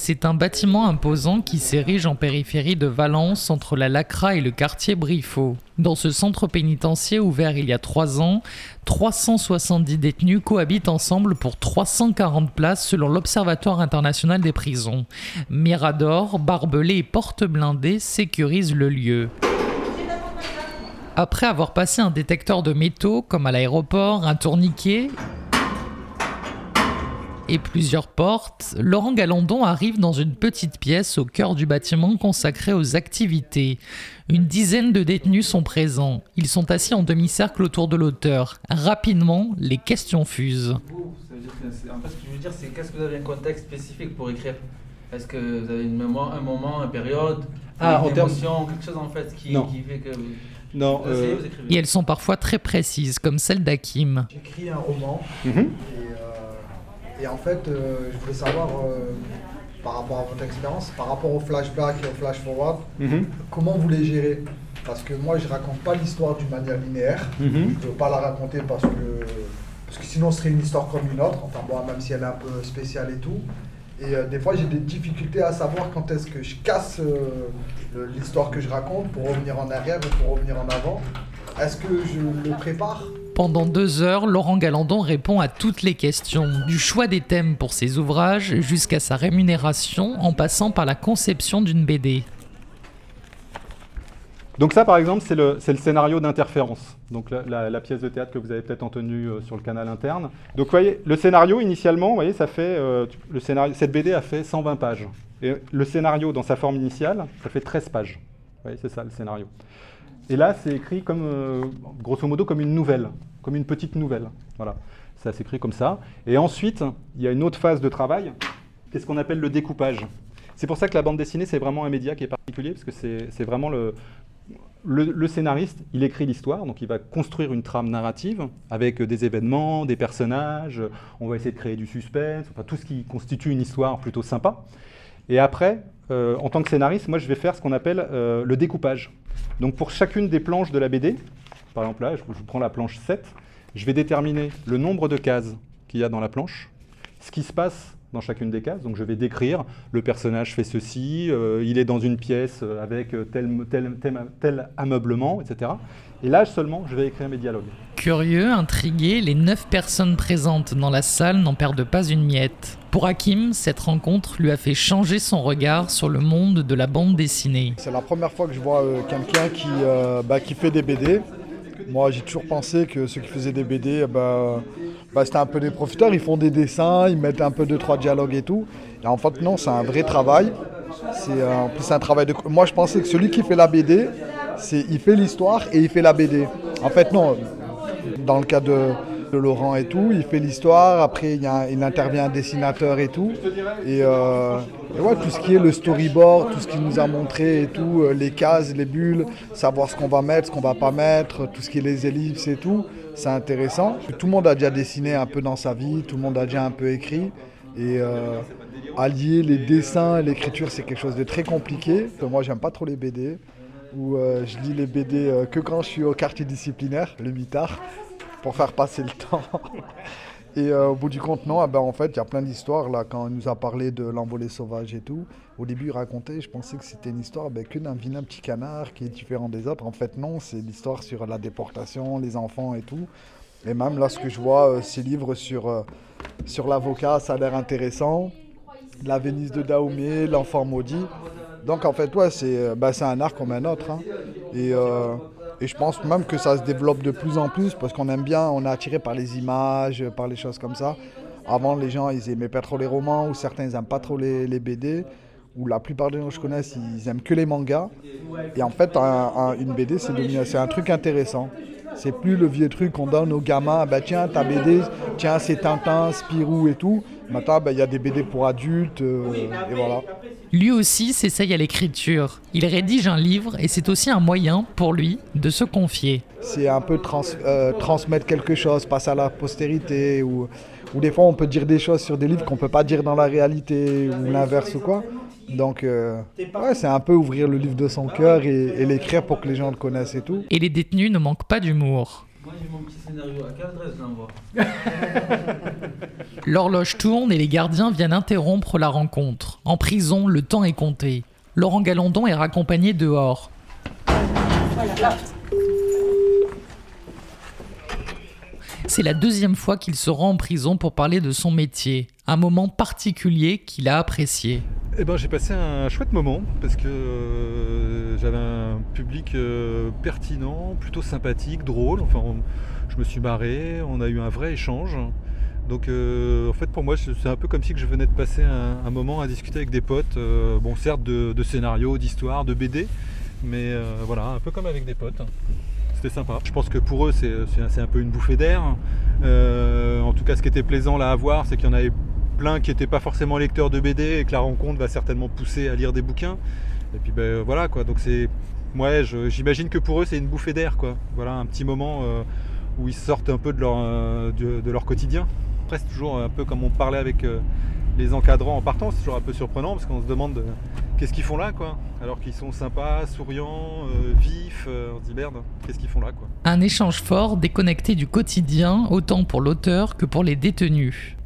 c'est un bâtiment imposant qui s'érige en périphérie de Valence entre la Lacra et le quartier Briffaut. Dans ce centre pénitentiaire ouvert il y a trois ans, 370 détenus cohabitent ensemble pour 340 places selon l'Observatoire international des prisons. Mirador, barbelés et portes blindées sécurisent le lieu. Après avoir passé un détecteur de métaux, comme à l'aéroport, un tourniquet et plusieurs portes, Laurent Galandon arrive dans une petite pièce au cœur du bâtiment consacré aux activités. Une dizaine de détenus sont présents. Ils sont assis en demi-cercle autour de l'auteur. Rapidement, les questions fusent. En fait, ce que je veux dire, c'est qu'est-ce que vous avez un contexte spécifique pour écrire? Est-ce que vous avez une mémoire, un moment, une période, ah, une émotion, quelque chose en fait qui, qui fait que... Non. Vous essayez, euh. Et elles sont parfois très précises, comme celle d'Hakim. J'écris un roman mhm. et, et en fait, euh, je voulais savoir, euh, par rapport à votre expérience, par rapport au flashback et au flash forward, Mhm. comment vous les gérez? Parce que moi, je raconte pas l'histoire d'une manière linéaire. Mhm. Je ne veux pas la raconter parce que, parce que sinon, ce serait une histoire comme une autre. Enfin, bon, même si elle est un peu spéciale et tout. Et euh, des fois, j'ai des difficultés à savoir quand est-ce que je casse euh, l'histoire que je raconte pour revenir en arrière ou pour revenir en avant. Est-ce que je le prépare? Pendant deux heures, Laurent Galandon répond à toutes les questions, du choix des thèmes pour ses ouvrages jusqu'à sa rémunération en passant par la conception d'une BD. Donc ça, par exemple, c'est le, scénario d'interférence. Donc la, pièce de théâtre que vous avez peut-être entendue euh, sur le canal interne. Donc vous voyez, le scénario, initialement, vous voyez, ça fait, euh, le scénario, cette BD a fait 120 pages. Et le scénario, dans sa forme initiale, ça fait 13 pages. Vous voyez, c'est ça le scénario. Et là, c'est écrit comme, euh, grosso modo, comme une nouvelle, comme une petite nouvelle. Voilà, ça s'écrit comme ça. Et ensuite, il y a une autre phase de travail, qu'est-ce qu'on appelle le découpage. C'est pour ça que la bande dessinée, c'est vraiment un média qui est particulier, parce que c'est vraiment le, le, scénariste, il écrit l'histoire, donc il va construire une trame narrative avec des événements, des personnages, on va essayer de créer du suspense, enfin tout ce qui constitue une histoire plutôt sympa. Et après, euh, en tant que scénariste, moi je vais faire ce qu'on appelle euh, le découpage. Donc pour chacune des planches de la BD, par exemple là, je, je prends la planche 7, je vais déterminer le nombre de cases qu'il y a dans la planche, ce qui se passe dans chacune des cases. Donc je vais décrire le personnage fait ceci, euh, il est dans une pièce euh, avec euh, tel, tel, tel, tel ameublement, etc. Et là seulement, je vais écrire mes dialogues. Curieux, intrigués, les neuf personnes présentes dans la salle n'en perdent pas une miette. Pour Hakim, cette rencontre lui a fait changer son regard sur le monde de la bande dessinée. C'est la première fois que je vois euh, quelqu'un qui, euh, bah, qui fait des BD. Moi, j'ai toujours pensé que ceux qui faisaient des BD, bah, bah, c'était un peu des profiteurs. Ils font des dessins, ils mettent un peu deux, trois dialogues et tout. Et en fait, non, c'est un vrai travail. C'est euh, en plus un travail de. Moi, je pensais que celui qui fait la BD, il fait l'histoire et il fait la BD. En fait, non. Dans le cas de, de Laurent et tout, il fait l'histoire. Après, il, intervient un dessinateur et tout. Et, euh, tout ce qui est le storyboard, tout ce qu'il nous a montré et tout, euh, les cases, les bulles, savoir ce qu'on va mettre, ce qu'on va pas mettre, tout ce qui est les ellipses et tout, c'est intéressant. Tout le monde a déjà dessiné un peu dans sa vie, tout le monde a déjà un peu écrit. Et euh, allier les dessins et l'écriture, c'est quelque chose de très compliqué. Moi, j'aime pas trop les BD, euh, je lis les BD que quand je suis au quartier disciplinaire, le mitard, pour faire passer le temps. Et euh, au bout du compte, non, ah ben, en fait, il y a plein d'histoires. Là, quand il nous a parlé de l'envolée sauvage et tout, au début, il racontait, je pensais que c'était une histoire ben, que d'un vilain petit canard qui est différent des autres. En fait, non, c'est l'histoire sur la déportation, les enfants et tout. Et même là, ce que je vois, euh, ces livres sur, euh, sur l'avocat, ça a l'air intéressant. La Venise de Dahomey, l'enfant maudit. Donc, en fait, ouais, c'est ben, c'est un art comme un autre. hein. Et. Et je pense même que ça se développe de plus en plus parce qu'on aime bien, on est attiré par les images, par les choses comme ça. Avant, les gens, ils aimaient pas trop les romans ou certains, ils aiment pas trop les, BD. Ou la plupart des gens que je connais, ils aiment que les mangas. Et en fait, un- un- une BD, c'est un truc intéressant. C'est plus le vieux truc qu'on donne aux gamins. Bah tiens, ta BD, tiens, c'est Tintin, Spirou et tout. Maintenant, bah, il y a des BD pour adultes. euh, et voilà. Lui aussi s'essaye à l'écriture. Il rédige un livre et c'est aussi un moyen pour lui de se confier. c'est un peu trans- euh, transmettre quelque chose, passer à la postérité, ou, ou des fois on peut dire des choses sur des livres qu'on peut pas dire dans la réalité, ou l'inverse ou quoi. Donc euh, ouais, c'est un peu ouvrir le livre de son cœur et, et l'écrire pour que les gens le connaissent et tout. Et les détenus ne manquent pas d'humour. Moi j'ai mon petit scénario. À quelle adresse je l'envoie L'horloge tourne et les gardiens viennent interrompre la rencontre. En prison, le temps est compté. Laurent Galandon est raccompagné dehors. C'est la deuxième fois qu'il se rend en prison pour parler de son métier, un moment particulier qu'il a apprécié. Eh ben, j'ai passé un chouette moment parce que euh, j'avais un public euh, pertinent, plutôt sympathique, drôle. Enfin, je me suis marré, on a eu un vrai échange. Donc, euh, en fait, pour moi, c'est un peu comme si je venais de passer un, moment à discuter avec des potes. euh, bon, certes, de, scénarios, d'histoires, de BD, mais voilà, un peu comme avec des potes. C'était sympa. Je pense que pour eux, c'est un peu une bouffée d'air. En tout cas, ce qui était plaisant là à voir, c'est qu'il y en avait plein qui n'étaient pas forcément lecteurs de BD et que la rencontre va certainement pousser à lire des bouquins. Et puis ben voilà quoi, donc c'est. Je- j'imagine que pour eux c'est une bouffée d'air quoi. Voilà, un petit moment euh, où ils sortent un peu de leur, euh, de, leur quotidien. Après, c'est toujours un peu comme on parlait avec euh, les encadrants en partant, c'est toujours un peu surprenant parce qu'on se demande qu'est-ce qu'ils font là quoi. Alors qu'ils sont sympas, souriants, vifs, on se dit merde, qu'est-ce qu'ils font là quoi. Un échange fort, déconnecté du quotidien, autant pour l'auteur que pour les détenus.